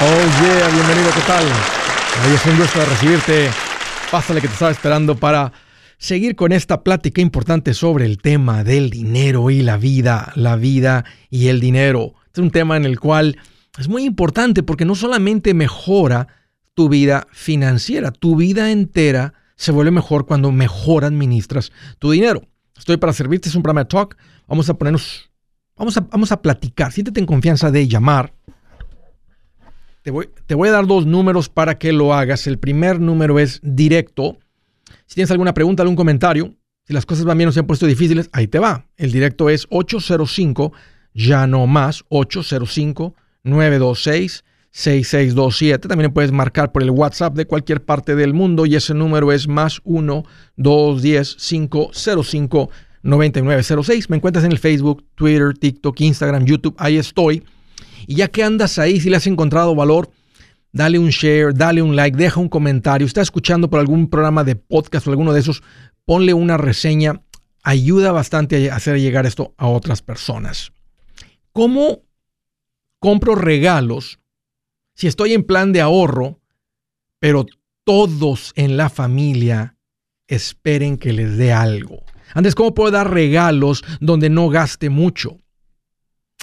Oh yeah, bienvenido, ¿qué tal? Es un gusto recibirte. Pásale que te estaba esperando para seguir con esta plática importante sobre el tema del dinero y la vida, la vida y el dinero. Es un tema en el cual es muy importante porque no solamente mejora tu vida financiera, tu vida entera se vuelve mejor cuando mejor administras tu dinero. Estoy para servirte, es un programa de talk. Vamos a ponernos, vamos a, vamos a platicar. Siéntete en confianza de llamar te voy, a dar dos números para que lo hagas. El primer número es directo. Si tienes alguna pregunta, algún comentario, si las cosas van bien o se han puesto difíciles, ahí te va. El directo es 805, ya no más, 805-926-6627. También puedes marcar por el WhatsApp de cualquier parte del mundo y ese número es más 1-210-505-9906. Me encuentras en el Facebook, Twitter, TikTok, Instagram, YouTube, ahí estoy. Y ya que andas ahí, si le has encontrado valor, dale un share, dale un like, deja un comentario. Está escuchando por algún programa de podcast o alguno de esos, ponle una reseña. Ayuda bastante a hacer llegar esto a otras personas. ¿Cómo compro regalos si estoy en plan de ahorro, pero todos en la familia esperen que les dé algo? Antes, ¿cómo puedo dar regalos donde no gaste mucho?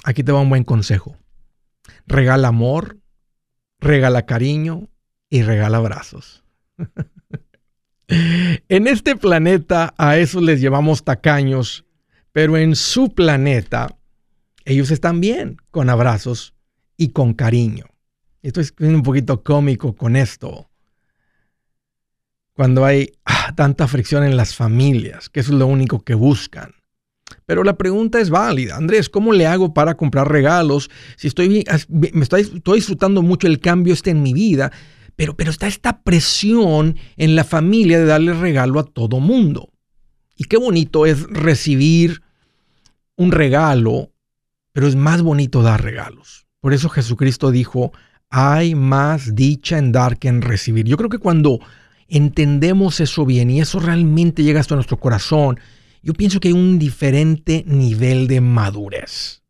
Aquí te va un buen consejo regala amor, regala cariño y regala abrazos. en este planeta a eso les llevamos tacaños, pero en su planeta ellos están bien con abrazos y con cariño. Esto es un poquito cómico con esto. Cuando hay ah, tanta fricción en las familias, que eso es lo único que buscan. Pero la pregunta es válida. Andrés, ¿cómo le hago para comprar regalos? Si estoy, me estoy, disfrutando mucho el cambio este en mi vida, pero, pero está esta presión en la familia de darle regalo a todo mundo. Y qué bonito es recibir un regalo, pero es más bonito dar regalos. Por eso Jesucristo dijo, hay más dicha en dar que en recibir. Yo creo que cuando entendemos eso bien y eso realmente llega hasta nuestro corazón, yo pienso que hay un diferente nivel de madurez.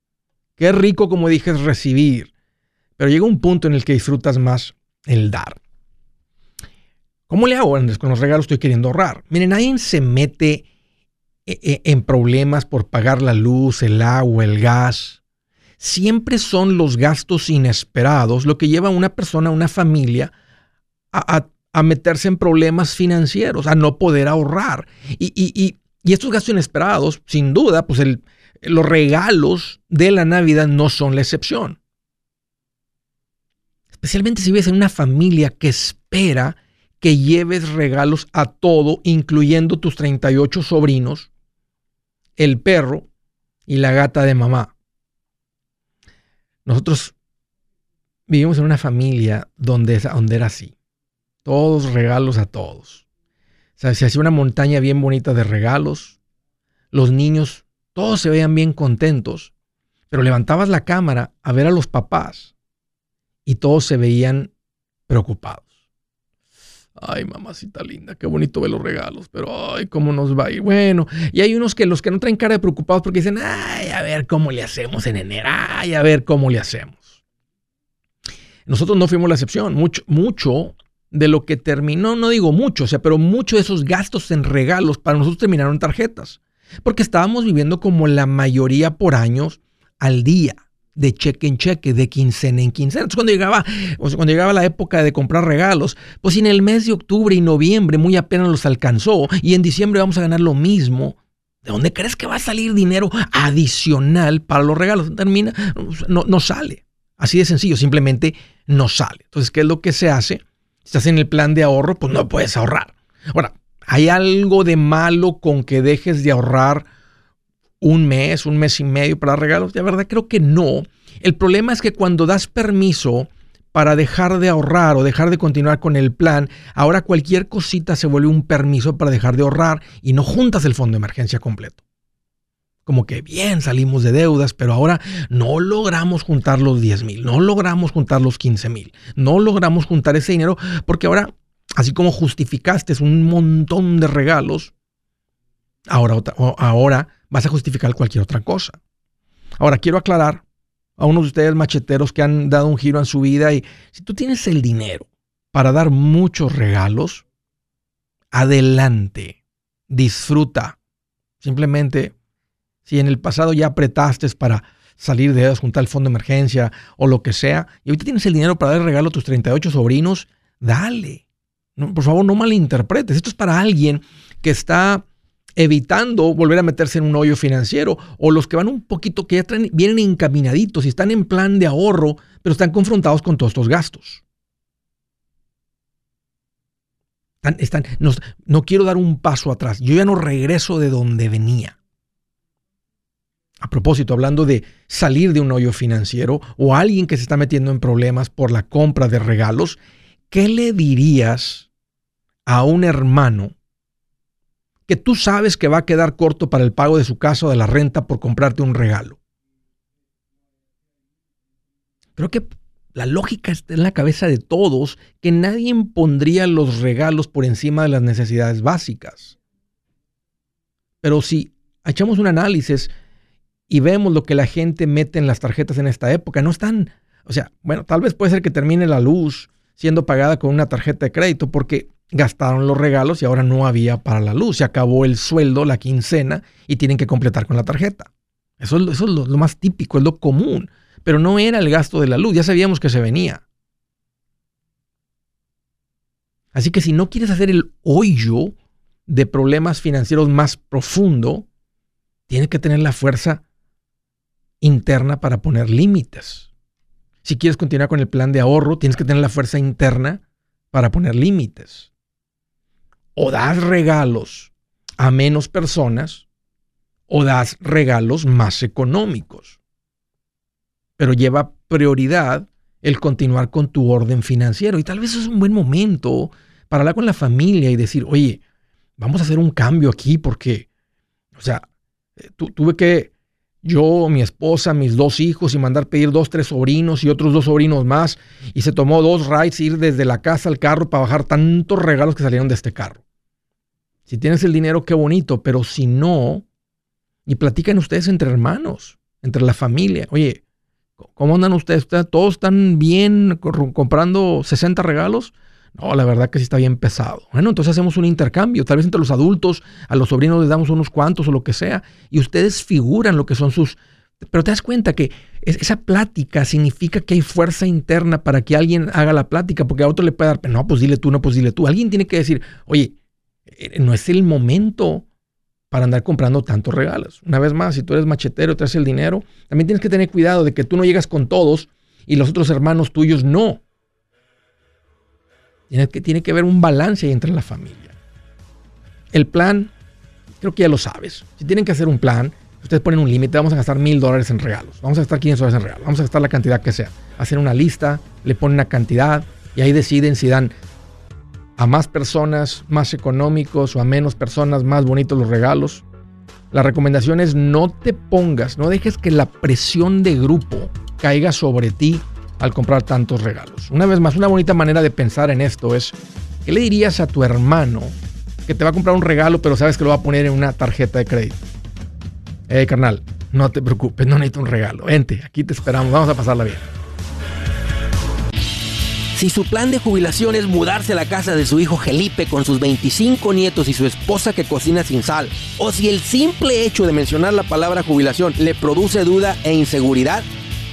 Qué rico, como dije, es recibir, pero llega un punto en el que disfrutas más el dar. ¿Cómo le hago, Andrés? Con los regalos estoy queriendo ahorrar. Miren, nadie se mete eh, eh, en problemas por pagar la luz, el agua, el gas. Siempre son los gastos inesperados lo que lleva a una persona, a una familia, a, meterse en problemas financieros, a no poder ahorrar. y, y estos gastos inesperados, sin duda, pues los regalos de la Navidad no son la excepción. Especialmente si vives en una familia que espera que lleves regalos a todo, incluyendo tus 38 sobrinos, el perro y la gata de mamá. Nosotros vivimos en una familia donde, donde era así. Todos regalos a todos. Sea, se hacía una montaña bien bonita de regalos. Los niños, todos se veían bien contentos. Pero levantabas la cámara a ver a los papás y todos se veían preocupados. Ay, mamacita linda, qué bonito ver los regalos, pero ay, cómo nos va a. Bueno, y hay unos que los que no traen cara de preocupados porque dicen, ay, a ver cómo le hacemos en enero, ay, a ver cómo le hacemos. Nosotros no fuimos la excepción. Mucho, mucho de lo que terminó, no digo mucho, o sea, pero muchos de esos gastos en regalos para nosotros terminaron en tarjetas. Porque estábamos viviendo como la mayoría por años al día, de cheque en cheque, de quincena en quincena. Entonces, cuando llegaba, cuando llegaba la época de comprar regalos, pues en el mes de octubre y noviembre muy apenas los alcanzó y en diciembre vamos a ganar lo mismo. ¿De dónde crees que va a salir dinero adicional para los regalos? Termina, no, no sale. Así de sencillo, simplemente no sale. Entonces, ¿qué es lo que se hace? Estás en el plan de ahorro, pues no puedes ahorrar. Ahora, ¿hay algo de malo con que dejes de ahorrar un mes, un mes y medio para regalos? De verdad creo que no. El problema es que cuando das permiso para dejar de ahorrar o dejar de continuar con el plan, ahora cualquier cosita se vuelve un permiso para dejar de ahorrar y no juntas el fondo de emergencia completo como que bien salimos de deudas, pero ahora no logramos juntar los 10 mil, no logramos juntar los 15 mil, no logramos juntar ese dinero porque ahora, así como justificaste un montón de regalos, ahora, ahora vas a justificar cualquier otra cosa. Ahora quiero aclarar a unos de ustedes macheteros que han dado un giro en su vida y si tú tienes el dinero para dar muchos regalos, adelante, disfruta. Simplemente, si en el pasado ya apretaste para salir de ellas, juntar el fondo de emergencia o lo que sea, y ahorita tienes el dinero para dar regalo a tus 38 sobrinos, dale. por favor, no malinterpretes. Esto es para alguien que está evitando volver a meterse en un hoyo financiero o los que van un poquito, que ya vienen encaminaditos y están en plan de ahorro, pero están confrontados con todos estos gastos. Están, no quiero dar un paso atrás. Yo ya no regreso de donde venía. A propósito, hablando de salir de un hoyo financiero o alguien que se está metiendo en problemas por la compra de regalos, ¿qué le dirías a un hermano que tú sabes que va a quedar corto para el pago de su casa o de la renta por comprarte un regalo? Creo que la lógica está en la cabeza de todos que nadie impondría los regalos por encima de las necesidades básicas. Pero si echamos un análisis, y vemos lo que la gente mete en las tarjetas en esta época, no están, o sea, bueno, tal vez puede ser que termine la luz siendo pagada con una tarjeta de crédito porque gastaron los regalos y ahora no había para la luz, se acabó el sueldo, la quincena y tienen que completar con la tarjeta. Eso, es lo, lo más típico, es lo común, pero no era el gasto de la luz, ya sabíamos que se venía. Así que si no quieres hacer el hoyo de problemas financieros más profundo, tienes que tener la fuerza interna para poner límites. Si quieres continuar con el plan de ahorro, tienes que tener la fuerza interna para poner límites. O das regalos a menos personas o das regalos más económicos. Pero lleva prioridad el continuar con tu orden financiero. Y tal vez es un buen momento para hablar con la familia y decir, oye, vamos a hacer un cambio aquí porque, o sea, eh, tuve que yo, mi esposa, mis dos hijos y mandar pedir dos, tres sobrinos y otros dos sobrinos más. Y se tomó dos rides ir desde la casa al carro para bajar tantos regalos que salieron de este carro. Si tienes el dinero, qué bonito, pero si no, y platican ustedes entre hermanos, entre la familia. Oye, ¿cómo andan ustedes? ¿Todos están bien comprando 60 regalos? No, la verdad que sí está bien pesado. Bueno, entonces hacemos un intercambio. Tal vez entre los adultos, a los sobrinos les damos unos cuantos o lo que sea. Y ustedes figuran lo que son sus... Pero te das cuenta que esa plática significa que hay fuerza interna para que alguien haga la plática, porque a otro le puede dar, no, pues dile tú, no, pues dile tú. Alguien tiene que decir, oye, eh, no es el momento para andar comprando tantos regalos. Una vez más, si tú eres machetero traes el dinero, también tienes que tener cuidado de que tú no llegas con todos y los otros hermanos tuyos no. Tiene que, tiene que haber un balance entre la familia. El plan, creo que ya lo sabes. Si tienen que hacer un plan, ustedes ponen un límite, vamos a gastar mil dólares en regalos, vamos a gastar 500 dólares en regalos, vamos a gastar la cantidad que sea. Hacen una lista, le ponen una cantidad y ahí deciden si dan a más personas más económicos o a menos personas más bonitos los regalos. La recomendación es no te pongas, no dejes que la presión de grupo caiga sobre ti al comprar tantos regalos. Una vez más, una bonita manera de pensar en esto es, ¿qué le dirías a tu hermano que te va a comprar un regalo pero sabes que lo va a poner en una tarjeta de crédito? Eh, carnal, no te preocupes, no necesito un regalo. Vente, aquí te esperamos, vamos a pasarla bien. Si su plan de jubilación es mudarse a la casa de su hijo Felipe con sus 25 nietos y su esposa que cocina sin sal, o si el simple hecho de mencionar la palabra jubilación le produce duda e inseguridad,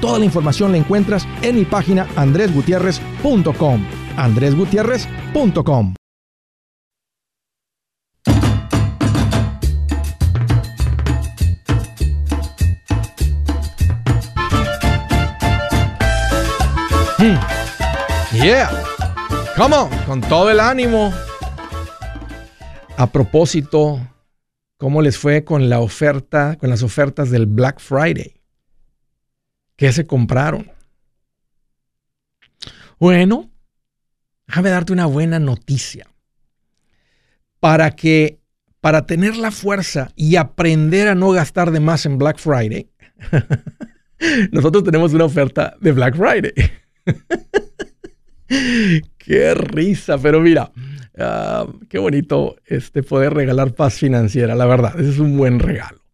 Toda la información la encuentras en mi página andresgutierrez.com. andresgutierrez.com. Hmm. Yeah. Come on, con todo el ánimo. A propósito, ¿cómo les fue con la oferta, con las ofertas del Black Friday? ¿Qué se compraron? Bueno, déjame darte una buena noticia. Para que, para tener la fuerza y aprender a no gastar de más en Black Friday, nosotros tenemos una oferta de Black Friday. qué risa, pero mira, ah, qué bonito este poder regalar paz financiera, la verdad, ese es un buen regalo.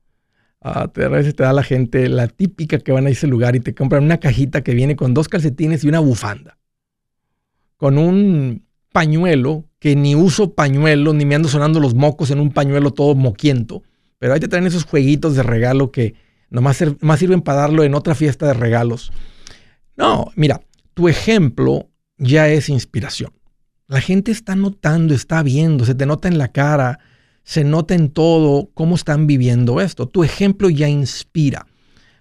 A veces te da la gente la típica que van a ese lugar y te compran una cajita que viene con dos calcetines y una bufanda. Con un pañuelo, que ni uso pañuelo, ni me ando sonando los mocos en un pañuelo todo moquiento. Pero ahí te traen esos jueguitos de regalo que nomás, más sirven para darlo en otra fiesta de regalos. No, mira, tu ejemplo ya es inspiración. La gente está notando, está viendo, se te nota en la cara se nota en todo cómo están viviendo esto. Tu ejemplo ya inspira.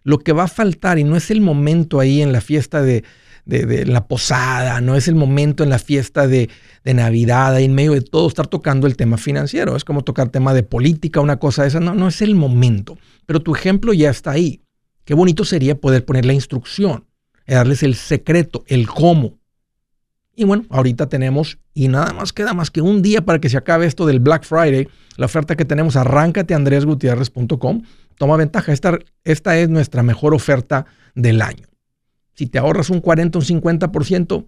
Lo que va a faltar, y no es el momento ahí en la fiesta de, la posada, no es el momento en la fiesta de, Navidad, ahí en medio de todo, estar tocando el tema financiero. Es como tocar tema de política, una cosa de esa. No, no es el momento. Pero tu ejemplo ya está ahí. Qué bonito sería poder poner la instrucción, darles el secreto, el cómo. Y bueno, ahorita tenemos, y nada más queda más que un día para que se acabe esto del Black Friday. La oferta que tenemos, arráncate andresgutierrez.com. Toma ventaja, esta, esta es nuestra mejor oferta del año. Si te ahorras un 40 o un 50%,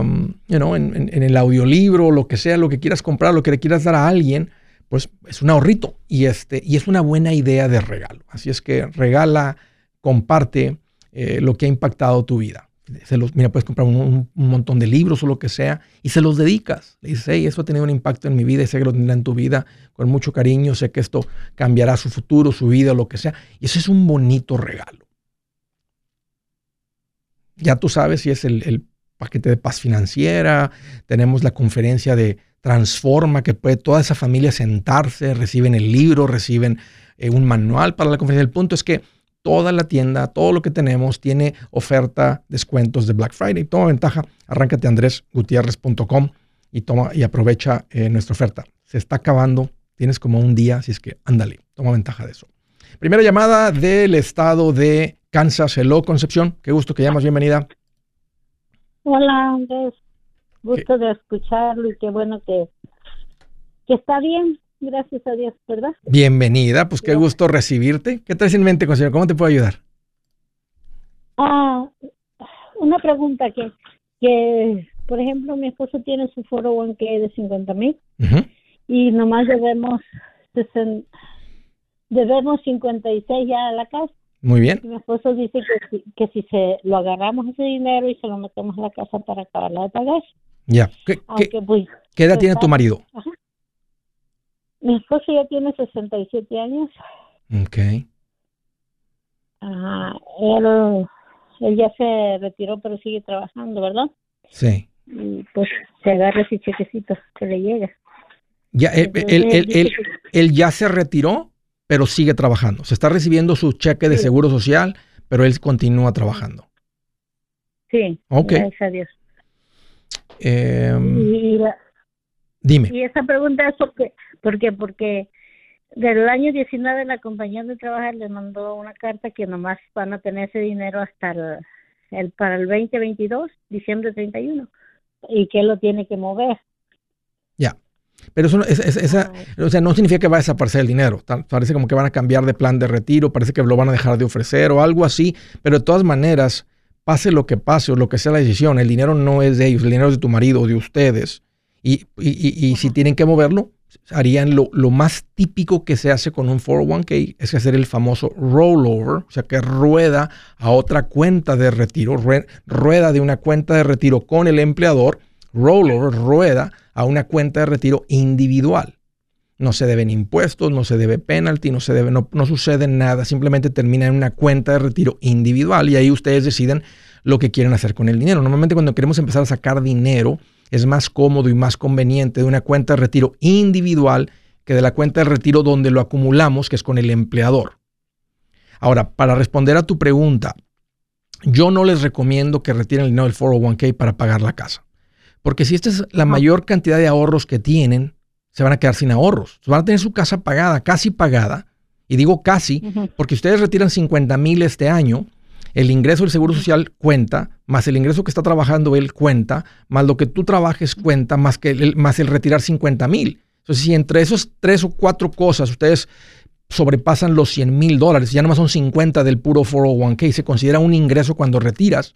um, en, en, el audiolibro, lo que sea, lo que quieras comprar, lo que le quieras dar a alguien, pues es un ahorrito y, este, y es una buena idea de regalo. Así es que regala, comparte eh, lo que ha impactado tu vida se los, mira, puedes comprar un, montón de libros o lo que sea y se los dedicas. Le dices, hey, eso ha tenido un impacto en mi vida y sé que lo tendrá en tu vida con mucho cariño, sé que esto cambiará su futuro, su vida, lo que sea. Y eso es un bonito regalo. Ya tú sabes si es el, paquete de paz financiera, tenemos la conferencia de Transforma, que puede toda esa familia sentarse, reciben el libro, reciben eh, un manual para la conferencia. El punto es que toda la tienda, todo lo que tenemos tiene oferta, descuentos de Black Friday. Toma ventaja, arráncate andresgutierrez.com y toma y aprovecha eh, nuestra oferta. Se está acabando, tienes como un día, así es que ándale, toma ventaja de eso. Primera llamada del estado de Kansas. Hello, Concepción. Qué gusto que llamas, bienvenida. Hola, Andrés. Gusto de escucharlo y qué bueno que, que está bien. Gracias a Dios, ¿verdad? Bienvenida, pues qué gusto recibirte. ¿Qué traes en mente, consejero? ¿Cómo te puedo ayudar? Ah, una pregunta que, que, por ejemplo, mi esposo tiene su foro 1 de 50 mil y nomás debemos, debemos 56 ya a la casa. Muy bien. mi esposo dice que si, que si se lo agarramos ese dinero y se lo metemos a la casa para acabarla de pagar. Ya. ¿Qué, pues, ¿qué edad tiene tu marido? Ajá. Mi esposo ya tiene 67 años. Ok. Ah, él, él ya se retiró, pero sigue trabajando, ¿verdad? Sí. Y pues se agarra ese chequecito que le llega. Ya, él, él, él, él, ya se retiró, pero sigue trabajando. Se está recibiendo su cheque de seguro social, pero él continúa trabajando. Sí. Ok. Gracias a Dios. Eh, y la, Dime. Y esa pregunta es porque, porque, porque del año 19 la compañía de trabajo le mandó una carta que nomás van a tener ese dinero hasta el, para el 2022, diciembre 31, y que lo tiene que mover. Ya. Pero eso esa, ah. o sea, no significa que va a desaparecer el dinero. Parece como que van a cambiar de plan de retiro, parece que lo van a dejar de ofrecer o algo así. Pero de todas maneras, pase lo que pase o lo que sea la decisión, el dinero no es de ellos, el dinero es de tu marido o de ustedes. Y, y, y, si tienen que moverlo, harían lo, lo, más típico que se hace con un 401k, es hacer el famoso rollover, o sea, que rueda a otra cuenta de retiro, rueda de una cuenta de retiro con el empleador, rollover, rueda a una cuenta de retiro individual. No se deben impuestos, no se debe penalty, no se debe, no, no sucede nada, simplemente termina en una cuenta de retiro individual y ahí ustedes deciden lo que quieren hacer con el dinero. Normalmente cuando queremos empezar a sacar dinero, es más cómodo y más conveniente de una cuenta de retiro individual que de la cuenta de retiro donde lo acumulamos, que es con el empleador. Ahora, para responder a tu pregunta, yo no les recomiendo que retiren el dinero del 401k para pagar la casa. Porque si esta es la mayor cantidad de ahorros que tienen, se van a quedar sin ahorros. Van a tener su casa pagada, casi pagada. Y digo casi, porque ustedes retiran 50 mil este año, el ingreso del Seguro Social cuenta, más el ingreso que está trabajando él cuenta, más lo que tú trabajes cuenta, más, que el, más el retirar 50 mil. Entonces, si entre esos tres o cuatro cosas ustedes sobrepasan los 100 mil dólares, ya nomás son 50 del puro 401k, se considera un ingreso cuando retiras,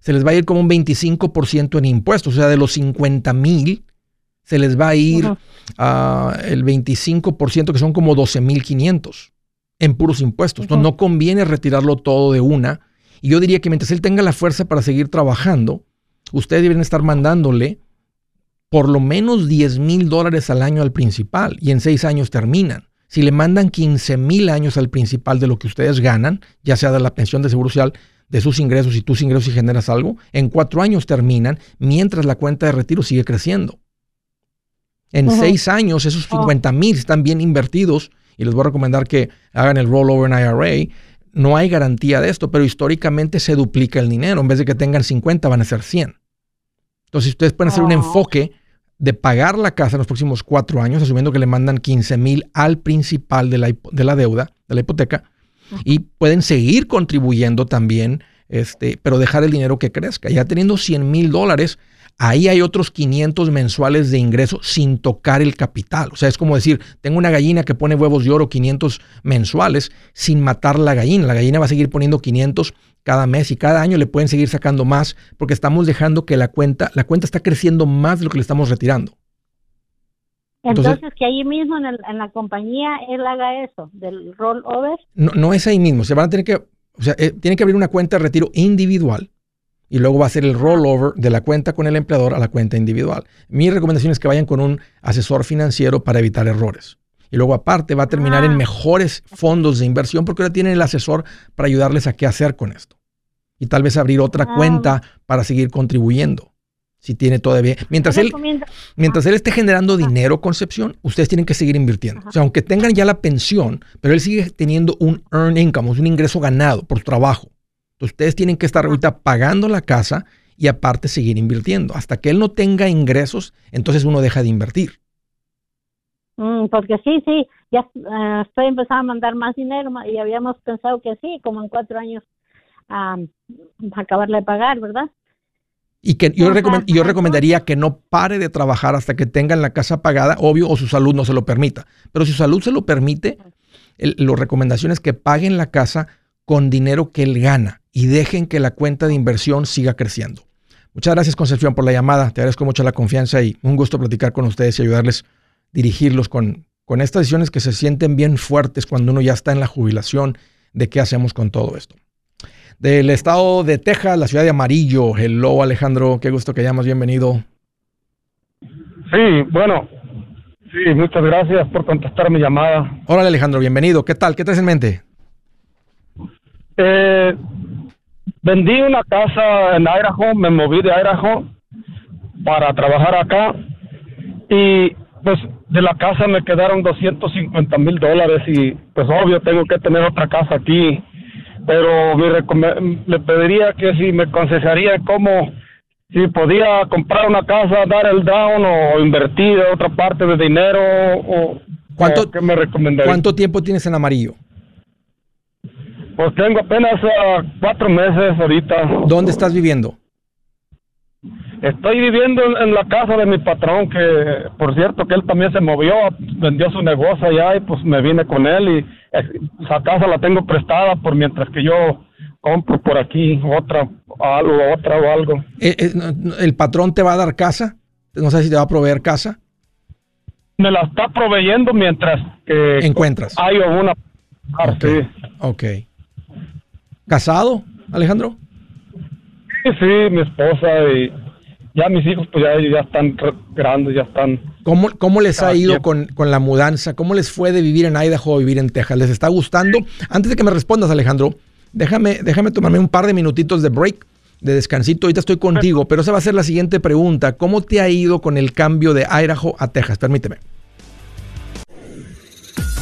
se les va a ir como un 25% en impuestos, o sea, de los 50 mil, se les va a ir el 25%, que son como 12 mil 500 en puros impuestos. no conviene retirarlo todo de una. Y yo diría que mientras él tenga la fuerza para seguir trabajando, ustedes deben estar mandándole por lo menos 10 mil dólares al año al principal y en seis años terminan. Si le mandan 15 mil años al principal de lo que ustedes ganan, ya sea de la pensión de seguro social, de sus ingresos y tus ingresos y generas algo, en cuatro años terminan mientras la cuenta de retiro sigue creciendo. En seis años esos 50 mil están bien invertidos y les voy a recomendar que hagan el rollover en IRA. No hay garantía de esto, pero históricamente se duplica el dinero. En vez de que tengan 50, van a ser 100. Entonces, ustedes pueden hacer un oh. enfoque de pagar la casa en los próximos cuatro años, asumiendo que le mandan 15 mil al principal de la, de la deuda, de la hipoteca, y pueden seguir contribuyendo también, este, pero dejar el dinero que crezca. Ya teniendo 100 mil dólares, ahí hay otros 500 mensuales de ingreso sin tocar el capital. O sea, es como decir, tengo una gallina que pone huevos de oro 500 mensuales sin matar la gallina. La gallina va a seguir poniendo 500 cada mes y cada año le pueden seguir sacando más porque estamos dejando que la cuenta, la cuenta está creciendo más de lo que le estamos retirando. Entonces, que ahí mismo en, la compañía él haga eso, del rollover. No, no es ahí mismo, se van a tener que, o sea, eh, tiene que abrir una cuenta de retiro individual y luego va a ser el rollover de la cuenta con el empleador a la cuenta individual. Mi recomendación es que vayan con un asesor financiero para evitar errores. Y luego aparte va a terminar en ah. mejores fondos de inversión porque ahora tienen el asesor para ayudarles a qué hacer con esto. Y tal vez abrir otra ah. cuenta para seguir contribuyendo. Si tiene todavía. Mientras él, mientras él esté generando dinero, Concepción, ustedes tienen que seguir invirtiendo. O sea, aunque tengan ya la pensión, pero él sigue teniendo un earn income, un ingreso ganado por trabajo ustedes tienen que estar ahorita pagando la casa y aparte seguir invirtiendo. Hasta que él no tenga ingresos, entonces uno deja de invertir. Mm, porque sí, sí, ya eh, estoy empezando a mandar más dinero y habíamos pensado que sí, como en cuatro años a acabarle de pagar, ¿verdad? Y que yo, yo recomendaría que no pare de trabajar hasta que tengan la casa pagada, obvio, o su salud no se lo permita. Pero si su salud se lo permite, la recomendación es que paguen la casa con dinero que él gana y dejen que la cuenta de inversión siga creciendo. Muchas gracias Concepción por la llamada, te agradezco mucho la confianza y un gusto platicar con ustedes y ayudarles a dirigirlos con, con estas decisiones que se sienten bien fuertes cuando uno ya está en la jubilación de qué hacemos con todo esto. Del estado de Texas, la ciudad de Amarillo. Hello Alejandro, qué gusto que llamas, bienvenido. Sí, bueno, sí, muchas gracias por contestar mi llamada. Hola Alejandro, bienvenido. ¿Qué tal? ¿Qué traes en mente? Eh, vendí una casa en Idaho, me moví de Idaho para trabajar acá y pues de la casa me quedaron 250 mil dólares y pues obvio tengo que tener otra casa aquí, pero le pediría que si me aconsejaría cómo si podía comprar una casa, dar el down o invertir otra parte de dinero o ¿Cuánto, ¿qué me recomendaría? ¿Cuánto tiempo tienes en amarillo? Pues tengo apenas uh, cuatro meses ahorita. ¿Dónde estás viviendo? Estoy viviendo en, la casa de mi patrón, que por cierto que él también se movió, vendió su negocio allá y pues me vine con él y esa casa la tengo prestada por mientras que yo compro por aquí otra, algo, otra o algo. Eh, eh, ¿El patrón te va a dar casa? No sé si te va a proveer casa. Me la está proveyendo mientras que encuentras. Hay una parte. Ok. ¿Casado, Alejandro? Sí, sí, mi esposa y ya mis hijos pues ya, ya están grandes, ya están... ¿Cómo, cómo les ha ido con, con, la mudanza? ¿Cómo les fue de vivir en Idaho a vivir en Texas? ¿Les está gustando? Antes de que me respondas, Alejandro, déjame, déjame tomarme un par de minutitos de break, de descansito. Ahorita estoy contigo, pero esa va a ser la siguiente pregunta. ¿Cómo te ha ido con el cambio de Idaho a Texas? Permíteme.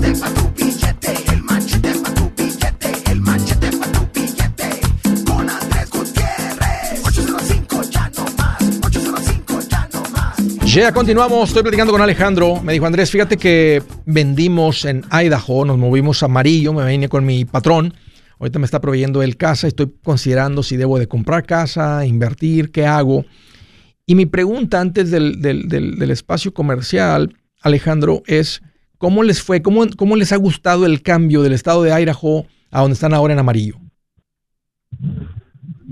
para tu billete, el manchete para tu billete, el manchete para tu billete. Con Andrés Gutiérrez. 805 ya no más, 805 ya no más. Ya continuamos, estoy platicando con Alejandro. Me dijo Andrés, fíjate que vendimos en Idaho, nos movimos a Amarillo, me vine con mi patrón. Ahorita me está proveyendo el casa, estoy considerando si debo de comprar casa, invertir, qué hago. Y mi pregunta antes del, del, del, del espacio comercial, Alejandro, es ¿Cómo les fue? ¿Cómo, ¿Cómo les ha gustado el cambio del estado de Idaho a donde están ahora en amarillo?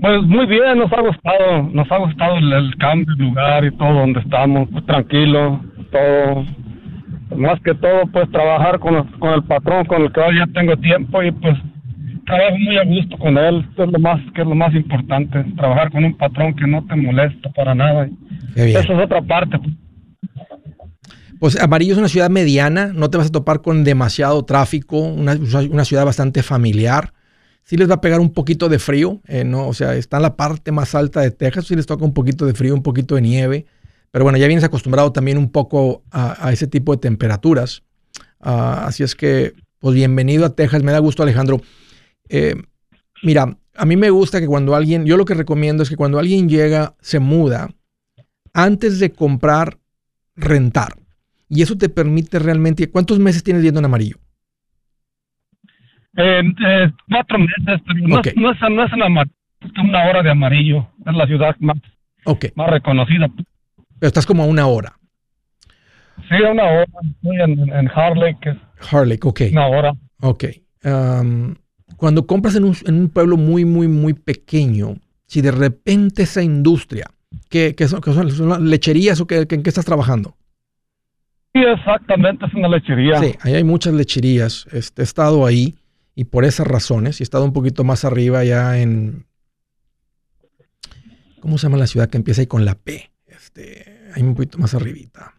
Pues muy bien, nos ha gustado, nos ha gustado el, cambio de lugar y todo donde estamos, pues, tranquilo, todo, más que todo pues trabajar con, con el patrón con el que ya tengo tiempo y pues trabajo muy a gusto con él, es lo más, que es lo más importante, trabajar con un patrón que no te molesta para nada. Esa es otra parte. Pues Amarillo es una ciudad mediana, no te vas a topar con demasiado tráfico, una, ciudad bastante familiar. Sí les va a pegar un poquito de frío, eh, ¿no? O sea, está en la parte más alta de Texas, sí les toca un poquito de frío, un poquito de nieve. Pero bueno, ya vienes acostumbrado también un poco a, ese tipo de temperaturas. Ah, así es que, pues bienvenido a Texas, me da gusto Alejandro. Eh, mira, a mí me gusta que cuando alguien, yo lo que recomiendo es que cuando alguien llega, se muda, antes de comprar, rentar. Y eso te permite realmente. ¿Cuántos meses tienes viendo en amarillo? Eh, cuatro meses, no, es, no, es, una hora de amarillo. Es la ciudad más, más reconocida. Pero estás como a una hora. Sí, a una hora. Estoy en, Harley. Que Harley, ok. Una hora. Ok. cuando compras en un, en un, pueblo muy, muy, muy pequeño, si de repente esa industria, ¿qué, son, son, lecherías o en qué estás trabajando? Sí, exactamente, es una lechería. Sí, ahí hay muchas lecherías. Este, he estado ahí y por esas razones, y he estado un poquito más arriba ya en... ¿Cómo se llama la ciudad que empieza ahí con la P? Este, ahí un poquito más arribita.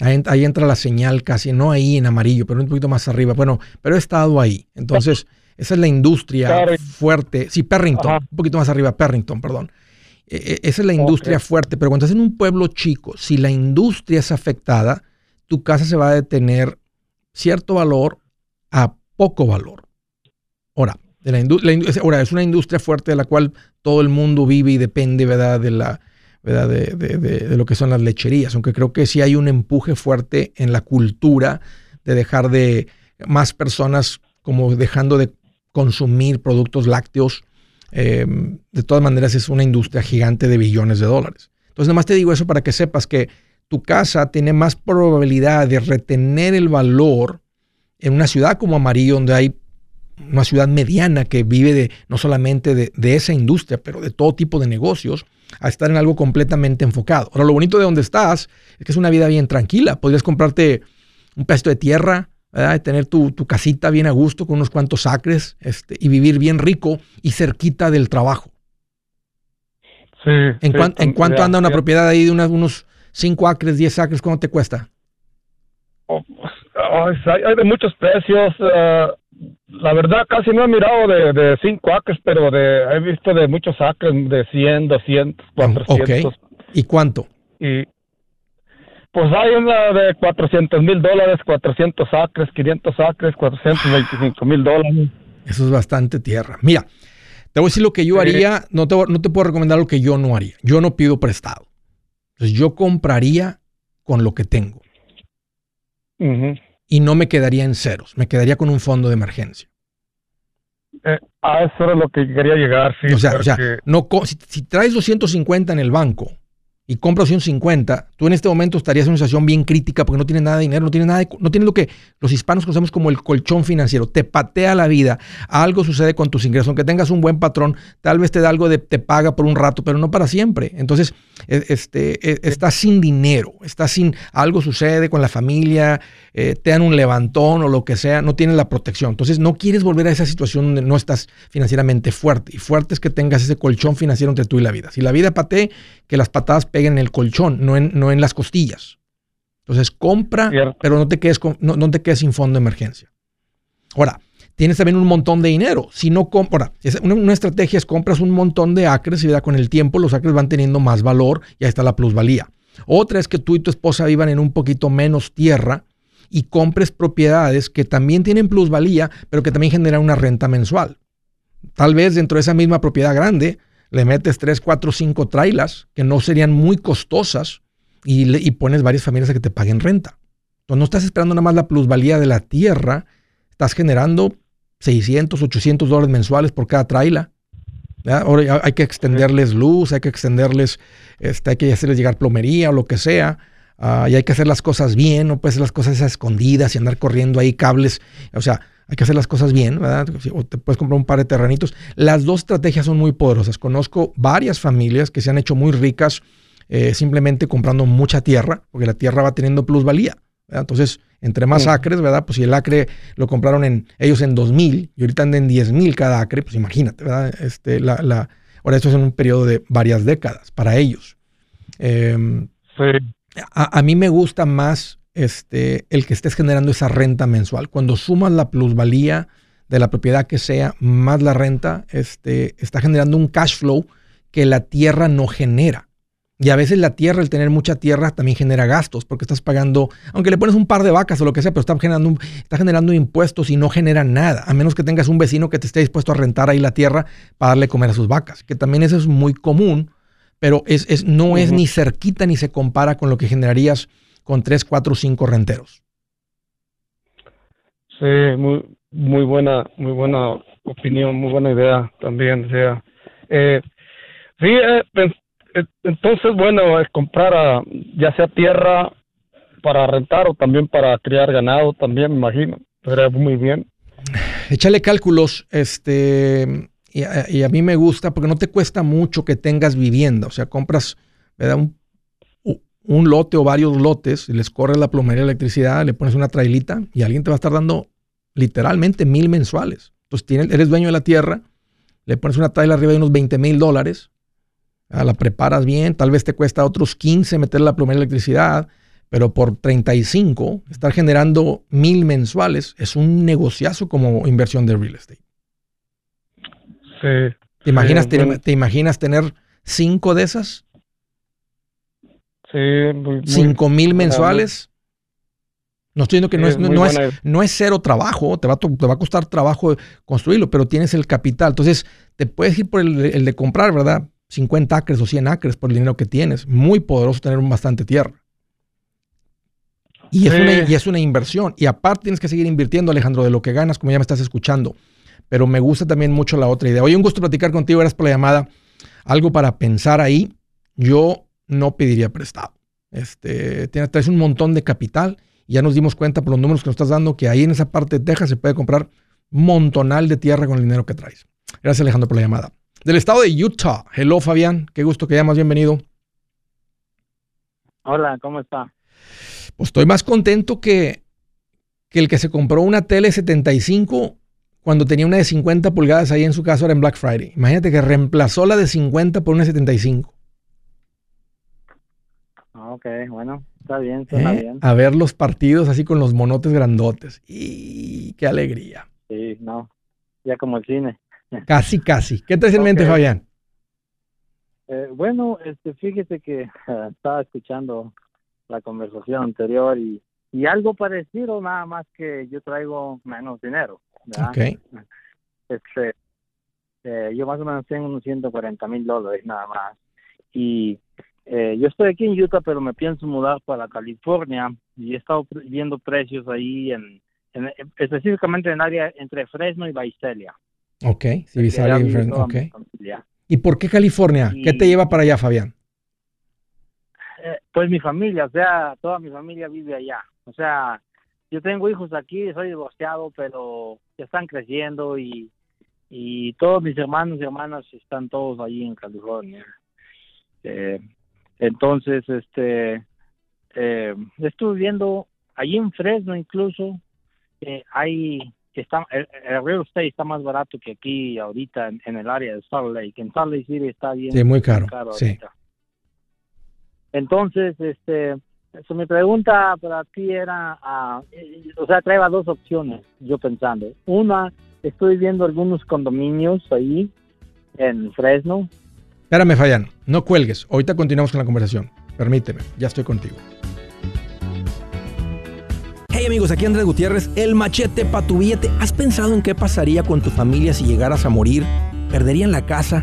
ahí, entra la señal casi, no ahí en amarillo, pero un poquito más arriba. Bueno, pero he estado ahí. Entonces, esa es la industria fuerte. Sí, Perrington, un poquito más arriba, Perrington, perdón. E, e, esa es la industria fuerte, pero cuando estás en un pueblo chico, si la industria es afectada, tu casa se va a detener cierto valor a poco valor. Ahora, de la ahora es una industria fuerte de la cual todo el mundo vive y depende, ¿verdad? De la, ¿verdad? De, de, lo que son las lecherías, aunque creo que sí hay un empuje fuerte en la cultura de dejar de más personas como dejando de consumir productos lácteos em, de todas maneras es una industria gigante de billones de dólares. Entonces, nada más te digo eso para que sepas que tu casa tiene más probabilidad de retener el valor en una ciudad como Amarillo, donde hay una ciudad mediana que vive de, no solamente de, esa industria, pero de todo tipo de negocios, a estar en algo completamente enfocado. Ahora, lo bonito de donde estás es que es una vida bien tranquila. Podrías comprarte un pedacito de tierra, ¿verdad? tener tu, tu, casita bien a gusto con unos cuantos acres este, y vivir bien rico y cerquita del trabajo. Sí, ¿En, sí, cuan, ¿en cuánto ya, anda una ya. propiedad ahí de unas- unos 5 acres, 10 acres? ¿Cuánto te cuesta? Oh, ay, hay, de muchos precios. eh, la verdad, casi no he mirado de, de cinco acres, pero de, he visto de muchos acres, de 100, 200, 400. Ok. ¿Y cuánto? Y pues hay una de 400 mil dólares, 400 acres, 500 acres, 425 mil dólares. Eso es bastante tierra. Mira, te voy a decir lo que yo haría. No te, no te puedo recomendar lo que yo no haría. Yo no pido prestado. Entonces yo compraría con lo que tengo y no me quedaría en ceros. Me quedaría con un fondo de emergencia. Eh, a eso era lo que quería llegar, sí. o sea, o sea porque- no, co- si, si traes 250 en el banco y compras 150, tú en este momento estarías en una situación bien crítica porque no tienes nada de dinero, no tienes nada no tienes lo que los hispanos conocemos como el colchón financiero. Te patea la vida, algo sucede con tus ingresos, aunque tengas un buen patrón, tal vez te da algo de te paga por un rato, pero no para siempre. Entonces, e- este, e- estás sin dinero, estás sin algo sucede con la familia, eh, te dan un levantón o lo que sea, no tienes la protección. Entonces, no quieres volver a esa situación donde no estás financieramente fuerte. Y fuerte es que tengas ese colchón financiero entre tú y la vida. Si la vida patee, que las patadas peguen en el colchón, no en, no en las costillas. Entonces, compra, Cierto. pero no te, quedes con- no, no te quedes sin fondo de emergencia. Ahora, tienes también un montón de dinero. Si no compras, una, una estrategia es compras un montón de acres y ¿verdad? con el tiempo los acres van teniendo más valor y ahí está la plusvalía. Otra es que tú y tu esposa vivan en un poquito menos tierra y compres propiedades que también tienen plusvalía, pero que también generan una renta mensual. Tal vez dentro de esa misma propiedad grande le metes 3, 4, 5 trailas que no serían muy costosas y, le- y pones varias familias a que te paguen renta. Entonces no estás esperando nada más la plusvalía de la tierra, estás generando 600, 800 dólares mensuales por cada traila. ¿verdad? Ahora hay que extenderles luz, hay que extenderles, este, hay que hacerles llegar plomería o lo que sea. ah, y hay que hacer las cosas bien, no puedes hacer las cosas escondidas y andar corriendo ahí cables. O sea, hay que hacer las cosas bien, ¿verdad? O te puedes comprar un par de terrenitos. Las dos estrategias son muy poderosas. Conozco varias familias que se han hecho muy ricas eh, simplemente comprando mucha tierra, porque la tierra va teniendo plusvalía. ¿verdad? Entonces, entre más Sí. acres, ¿verdad? Pues si el acre lo compraron en ellos en 2000 y ahorita andan en 10 mil cada acre, pues imagínate, ¿verdad? Este, la, la, ahora esto es en un periodo de varias décadas para ellos. Em, Sí. a, a mí me gusta más este, el que estés generando esa renta mensual. Cuando sumas la plusvalía de la propiedad que sea más la renta, este, está generando un cash flow que la tierra no genera. Y a veces la tierra, el tener mucha tierra, también genera gastos, porque estás pagando, aunque le pones un par de vacas o lo que sea, pero está generando, está generando impuestos y no genera nada, a menos que tengas un vecino que te esté dispuesto a rentar ahí la tierra para darle comer a sus vacas, que también eso es muy común, pero es, es- no es ni cerquita ni se compara con lo que generarías con 3, 4, 5 renteros. Sí, muy, muy buena, muy buena opinión, muy buena idea también. O sea, eh, sí, eh, entonces, bueno, es comprar ya sea tierra para rentar o también para criar ganado, también me imagino. Pero muy bien. Échale cálculos, este, y a, y a mí me gusta porque no te cuesta mucho que tengas vivienda. O sea, compras ¿verdad? Un, un lote o varios lotes, les corres la plomería de electricidad, le pones una trailita y alguien te va a estar dando literalmente mil mensuales. Entonces tienes, eres dueño de la tierra, le pones una traila arriba de unos 20 mil dólares, ah, la preparas bien, tal vez te cuesta otros 15 meter la plomería de electricidad, pero por 35, estar generando mil mensuales es un negociazo como inversión de real estate. Sí. ¿Te imaginas, Sí. ¿te imaginas tener cinco de esas? Sí, muy, muy- ¿Cinco mil buena- mensuales? No estoy diciendo que no es, no, es, no es cero trabajo, te va, a, te va a costar trabajo construirlo, pero tienes el capital. Entonces, te puedes ir por el, el de comprar, ¿verdad? 50 acres o 100 acres por el dinero que tienes. Muy poderoso tener bastante tierra. Y es, Sí. una, y es una inversión. Y aparte tienes que seguir invirtiendo, Alejandro, de lo que ganas, como ya me estás escuchando. pero me gusta también mucho la otra idea. Oye, un gusto platicar contigo, gracias por la llamada. Algo para pensar ahí, yo no pediría prestado. Este, traes un montón de capital y ya nos dimos cuenta por los números que nos estás dando que ahí en esa parte de Texas se puede comprar montonal de tierra con el dinero que traes. Gracias Alejandro por la llamada. Del estado de Utah. Hello Fabián, qué gusto que llamas, bienvenido. Hola, ¿cómo está? Pues estoy más contento que, que el que se compró una tele 75 cuando tenía una de 50 pulgadas ahí en su casa ahora en Black Friday. Imagínate que reemplazó la de 50 por una de 75. Ah, ok, bueno, está bien, suena ¿Eh? bien. A ver los partidos así con los monotes grandotes. Y qué alegría. Sí, no, ya como el cine. Casi, casi. ¿Qué traes en mente, Fabián? Eh, bueno, este, fíjese que estaba escuchando la conversación anterior y, y algo parecido, nada más que yo traigo menos dinero. Okay. Este, eh, yo más o menos tengo unos 140 mil dólares nada más. Y eh, yo estoy aquí en Utah, pero me pienso mudar para California y he estado viendo precios ahí, en, específicamente en el área entre Fresno y Visalia. Ok, sí, Visalia y Fresno. Okay. ¿Y por qué California? ¿Qué te lleva para allá, Fabián? Eh, pues mi familia, o sea, toda mi familia vive allá. O sea, yo tengo hijos aquí, soy divorciado, pero ya están creciendo y, y todos mis hermanos y hermanas están todos ahí en California. Eh, entonces, este, eh, estuve viendo allí en Fresno incluso, eh, hay está, el, real estate está más barato que aquí ahorita en, el área de Salt Lake. En Salt Lake City está bien. Sí, muy caro. sí. Entonces, este, eso mi pregunta para ti era, uh, o sea, traía dos opciones, yo pensando. Una, estoy viendo algunos condominios ahí en Fresno. Espérame, Fallan, no cuelgues. Ahorita continuamos con la conversación. Permíteme, ya estoy contigo. Hey amigos, aquí Andrés Gutiérrez, el machete para tu billete. ¿Has pensado en qué pasaría con tu familia si llegaras a morir? ¿Perderían la casa?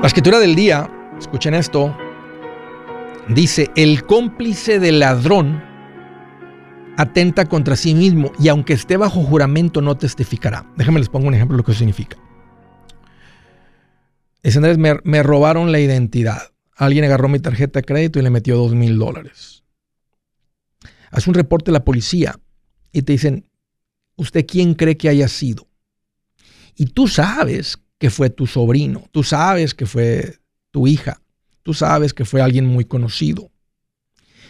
La escritura del día, escuchen esto, dice, el cómplice del ladrón atenta contra sí mismo y aunque esté bajo juramento no testificará. Déjenme les pongo un ejemplo de lo que eso significa. Es me, me robaron la identidad. Alguien agarró mi tarjeta de crédito y le metió dos mil dólares. Haz un reporte a la policía y te dicen, ¿usted quién cree que haya sido? Y tú sabes que fue tu sobrino, tú sabes que fue tu hija, tú sabes que fue alguien muy conocido.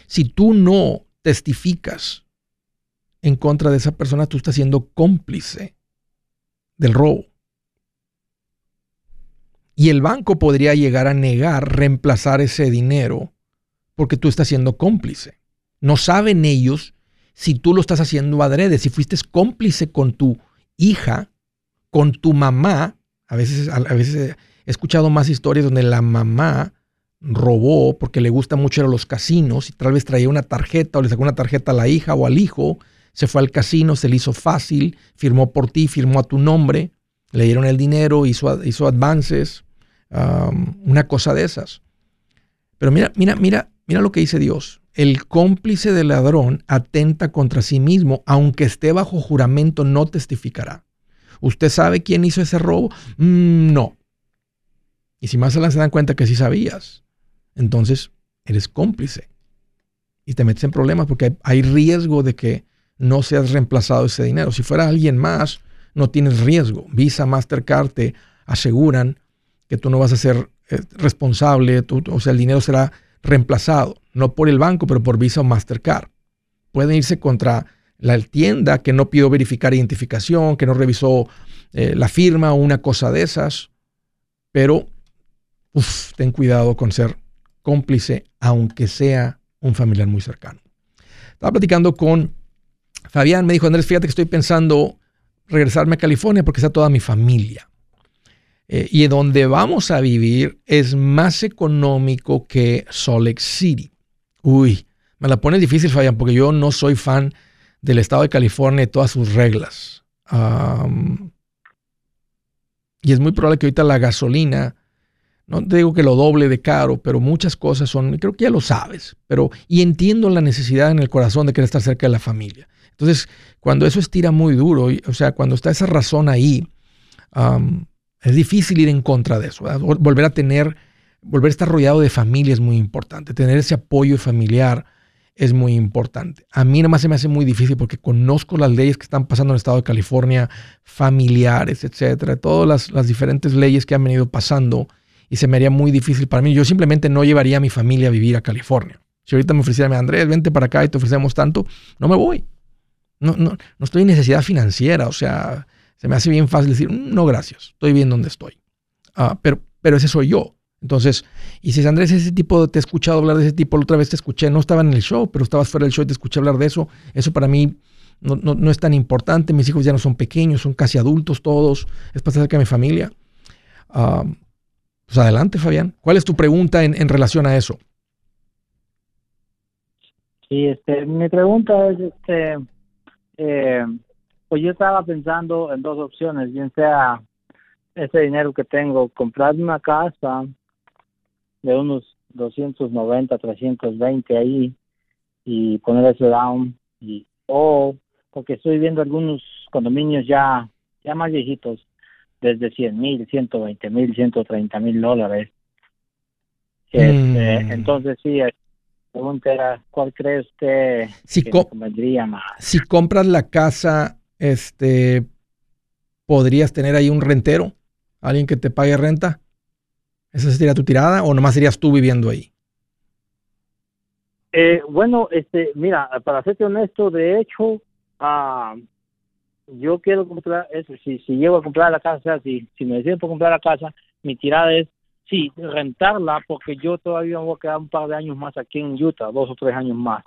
Si tú no testificas en contra de esa persona, tú estás siendo cómplice del robo. Y el banco podría llegar a negar reemplazar ese dinero porque tú estás siendo cómplice. No saben ellos si tú lo estás haciendo adrede, si fuiste cómplice con tu hija, con tu mamá, a veces, a, veces he escuchado más historias donde la mamá robó porque le gusta mucho a los casinos y tal vez traía una tarjeta o le sacó una tarjeta a la hija o al hijo, se fue al casino, se le hizo fácil, firmó por ti, firmó a tu nombre, le dieron el dinero, hizo, hizo advances, una cosa de esas. Pero mira, mira, mira, mira lo que dice Dios. El cómplice del ladrón atenta contra sí mismo, aunque esté bajo juramento, no testificará. ¿Usted sabe quién hizo ese robo? Mm, no. Y si más adelante se dan cuenta que sí sabías, entonces eres cómplice. Y te metes en problemas porque hay riesgo de que no seas reemplazado ese dinero. Si fuera alguien más, no tienes riesgo. Visa, Mastercard te aseguran que tú no vas a ser eh, responsable, o sea, el dinero será reemplazado, no por el banco, pero por Visa o Mastercard. Pueden irse contra la tienda que no pidió verificar identificación, que no revisó eh, la firma o una cosa de esas, pero ten cuidado con ser cómplice, aunque sea un familiar muy cercano. Estaba platicando con Fabián, me dijo, Andrés, fíjate que estoy pensando regresarme a California porque está toda mi familia. Eh, y donde vamos a vivir es más económico que Salt Lake City. Uy, me la pone difícil, Fabián, porque yo no soy fan del estado de California y todas sus reglas. y es muy probable que ahorita la gasolina, no te digo que lo doble de caro, pero muchas cosas son, creo que ya lo sabes, pero y entiendo la necesidad en el corazón de querer estar cerca de la familia. Entonces, cuando eso estira muy duro, o sea, cuando está esa razón ahí, es difícil ir en contra de eso. Volver a tener, volver a estar rodeado de familia es muy importante. Tener ese apoyo familiar es muy importante. A mí nada más se me hace muy difícil porque conozco las leyes que están pasando en el estado de California, familiares, etcétera, todas las, las diferentes leyes que han venido pasando y se me haría muy difícil para mí. Yo simplemente no llevaría a mi familia a vivir a California. Si ahorita me ofreciera, Andrés, vente para acá y te ofrecemos tanto, no me voy. No, no, no estoy en necesidad financiera, o sea, se me hace bien fácil decir, mm, no, gracias, estoy bien donde estoy. Ah, pero, pero ese soy yo. Entonces, y si Andrés, ese tipo, te he escuchado hablar de ese tipo, la otra vez te escuché, no estaba en el show, pero estabas fuera del show y te escuché hablar de eso, eso para mí no, es tan importante, mis hijos ya no son pequeños, son casi adultos todos, es para cerca de mi familia. Ah, pues adelante, Fabián. ¿Cuál es tu pregunta en, en relación a eso? Sí, este, mi pregunta es, este, eh, pues yo estaba pensando en dos opciones, bien sea ese dinero que tengo, comprar una casa de unos 290, 320 ahí y poner ese down y o porque estoy viendo algunos condominios ya ya más viejitos desde 100 mil, 120 mil, 130 mil dólares. Este, mm. Entonces sí, pregunta era, ¿cuál cree usted si que convendría más? Si compras la casa este, podrías tener ahí un rentero, alguien que te pague renta. ¿Esa sería tu tirada o nomás serías tú viviendo ahí? Eh, bueno, este, mira, para serte honesto, de hecho, ah, yo quiero comprar eso. Si, si llego a comprar la casa, si, si me decido por comprar la casa, mi tirada es, sí, rentarla, porque yo todavía voy a quedar un par de años más aquí en Utah, dos o tres años más.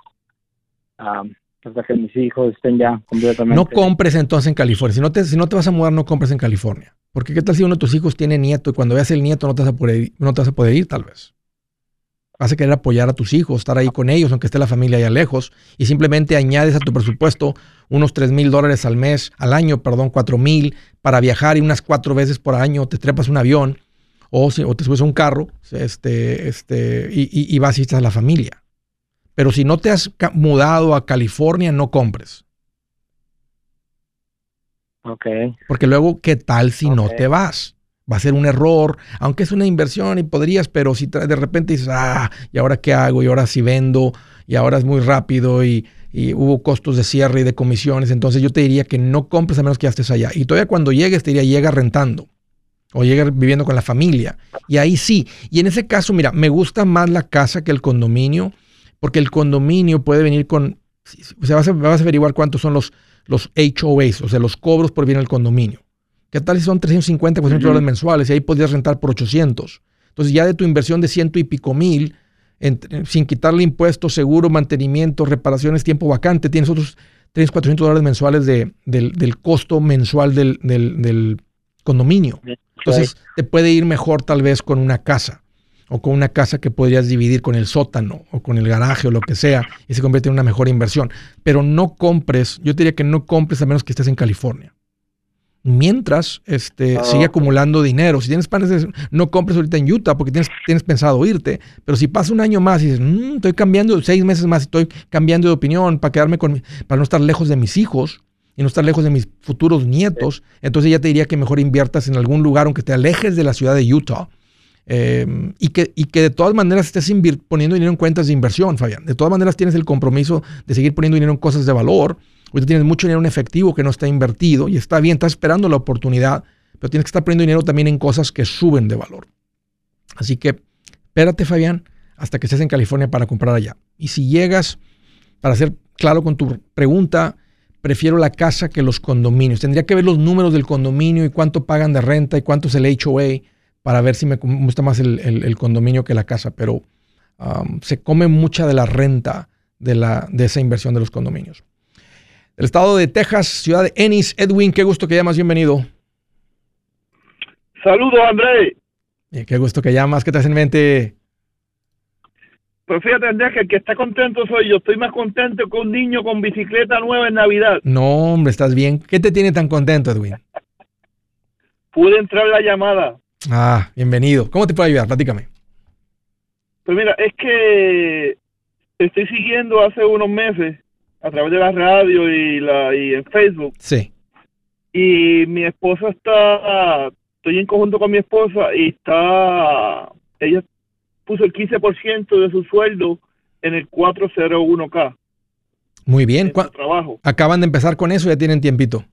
Ah, hasta que mis hijos estén ya completamente. No compres entonces en California. Si no te, si no te vas a mudar, no compres en California. Porque qué tal si uno de tus hijos tiene nieto y cuando veas el nieto no te vas a poder, no te vas a poder ir tal vez. Vas a querer apoyar a tus hijos, estar ahí con ellos, aunque esté la familia allá lejos, y simplemente añades a tu presupuesto unos 3 mil dólares al mes, al año, perdón, 4 mil, para viajar y unas cuatro veces por año te trepas un avión o, o te subes a un carro este, este, y, y, y vas y estás a la familia. Pero si no te has mudado a California, no compres. Ok. Porque luego, ¿qué tal si no te vas? Va a ser un error, aunque es una inversión y podrías, pero si de repente dices, ah, ¿y ahora qué hago? Y ahora sí vendo, y ahora es muy rápido, y, hubo costos de cierre y de comisiones, entonces yo te diría que no compres a menos que ya estés allá. Y todavía cuando llegues, te diría, llega rentando o llega viviendo con la familia. Y ahí sí. Y en ese caso, mira, me gusta más la casa que el condominio porque el condominio puede venir con, o sea, vas a, vas a averiguar cuántos son los, los HOAs, o sea, los cobros por bien el condominio. ¿Qué tal si son 350, 400 dólares mensuales y ahí podrías rentar por 800? Entonces ya de tu inversión de ciento y pico mil, sin quitarle impuestos, seguro, mantenimiento, reparaciones, tiempo vacante, tienes otros 300, 400 dólares mensuales de, del, del, costo mensual del, del, del condominio. Entonces te puede ir mejor tal vez con una casa o con una casa que podrías dividir con el sótano o con el garaje o lo que sea y se convierte en una mejor inversión. Pero no compres, yo diría que no compres a menos que estés en California. Mientras este, ah, sigue acumulando dinero. Si tienes planes, no compres ahorita en Utah porque tienes, tienes pensado irte. Pero si pasa un año más y dices, mm, estoy cambiando, seis meses más, estoy cambiando de opinión para quedarme con, para no estar lejos de mis hijos y no estar lejos de mis futuros nietos, entonces ya te diría que mejor inviertas en algún lugar, aunque te alejes de la ciudad de Utah, Eh, y, que, y que de todas maneras estés poniendo dinero en cuentas de inversión, Fabián. De todas maneras tienes el compromiso de seguir poniendo dinero en cosas de valor. Ahorita tienes mucho dinero en efectivo que no está invertido y está bien, estás esperando la oportunidad, pero tienes que estar poniendo dinero también en cosas que suben de valor. Así que espérate, Fabián, hasta que estés en California para comprar allá. Y si llegas, para ser claro con tu pregunta, prefiero la casa que los condominios. Tendría que ver los números del condominio y cuánto pagan de renta y cuánto es el HOA para ver si me gusta más el, condominio que la casa, pero um, se come mucha de la renta de, la, de esa inversión de los condominios. El estado de Texas, ciudad de Ennis, Edwin, qué gusto que llamas, bienvenido. Saludos, André. Eh, qué gusto que llamas, ¿qué te hace en mente? Pues fíjate, Andrés, que el que está contento soy yo. Estoy más contento que un niño con bicicleta nueva en Navidad. No, hombre, estás bien. ¿Qué te tiene tan contento, Edwin? Pude entrar la llamada. Ah, bienvenido. ¿Cómo te puedo ayudar? Platícame. Pues mira, es que estoy siguiendo hace unos meses a través de la radio y, la, y en Facebook. Sí. Y mi esposa está, estoy en conjunto con mi esposa y está, ella puso el 15% de su sueldo en el 401k. Muy bien. trabajo. ¿Acaban de empezar con eso ya tienen tiempito?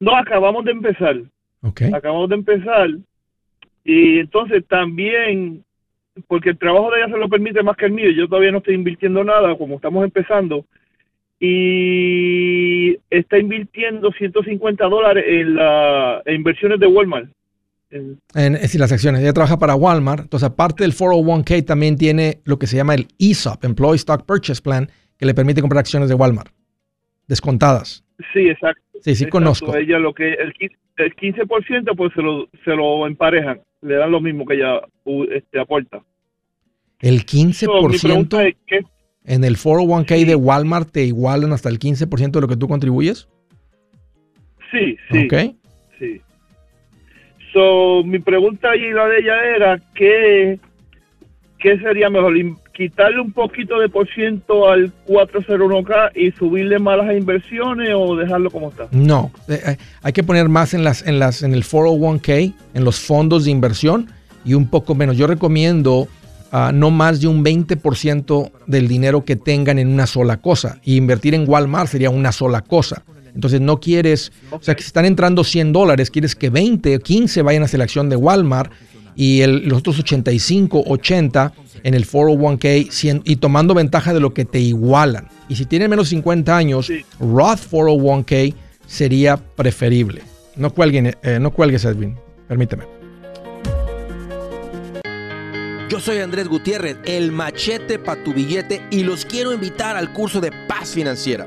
No, acabamos de empezar. Okay. Acabamos de empezar. Y entonces también, porque el trabajo de ella se lo permite más que el mío, yo todavía no estoy invirtiendo nada, como estamos empezando, y está invirtiendo 150 dólares en, la, inversiones de Walmart. En, en, las acciones. Ella trabaja para Walmart. Entonces, aparte del 401k, también tiene lo que se llama el ESOP, Employee Stock Purchase Plan, que le permite comprar acciones de Walmart, descontadas. Sí, exacto. Sí, sí, conozco. Ella lo que el, el 15% pues se lo, se lo emparejan, le dan lo mismo que ella este, aporta. El 15% en el 401k de Walmart te igualan hasta el 15% de lo que tú contribuyes? Sí, sí. Ok. Sí. So, mi pregunta y la de ella era que ¿qué sería mejor? ¿Quitarle un poquito de por ciento al 401k y subirle más las inversiones o dejarlo como está? No, eh, eh, hay que poner más en, las, en, las, en el 401k, en los fondos de inversión y un poco menos. Yo recomiendo ah, no más de un 20% del dinero que tengan en una sola cosa. Y invertir en Walmart sería una sola cosa. Entonces no quieres, o sea, que si están entrando 100 dólares, quieres que 20 o 15 vayan a selección de Walmart y los otros 85, 80 en el 401k y tomando ventaja de lo que te igualan. Y si tienen menos 50 años, Roth 401k sería preferible. No, cuelguen, eh, no cuelgues, Edwin. Permíteme. Yo soy Andrés Gutiérrez, el machete para tu billete y los quiero invitar al curso de paz financiera.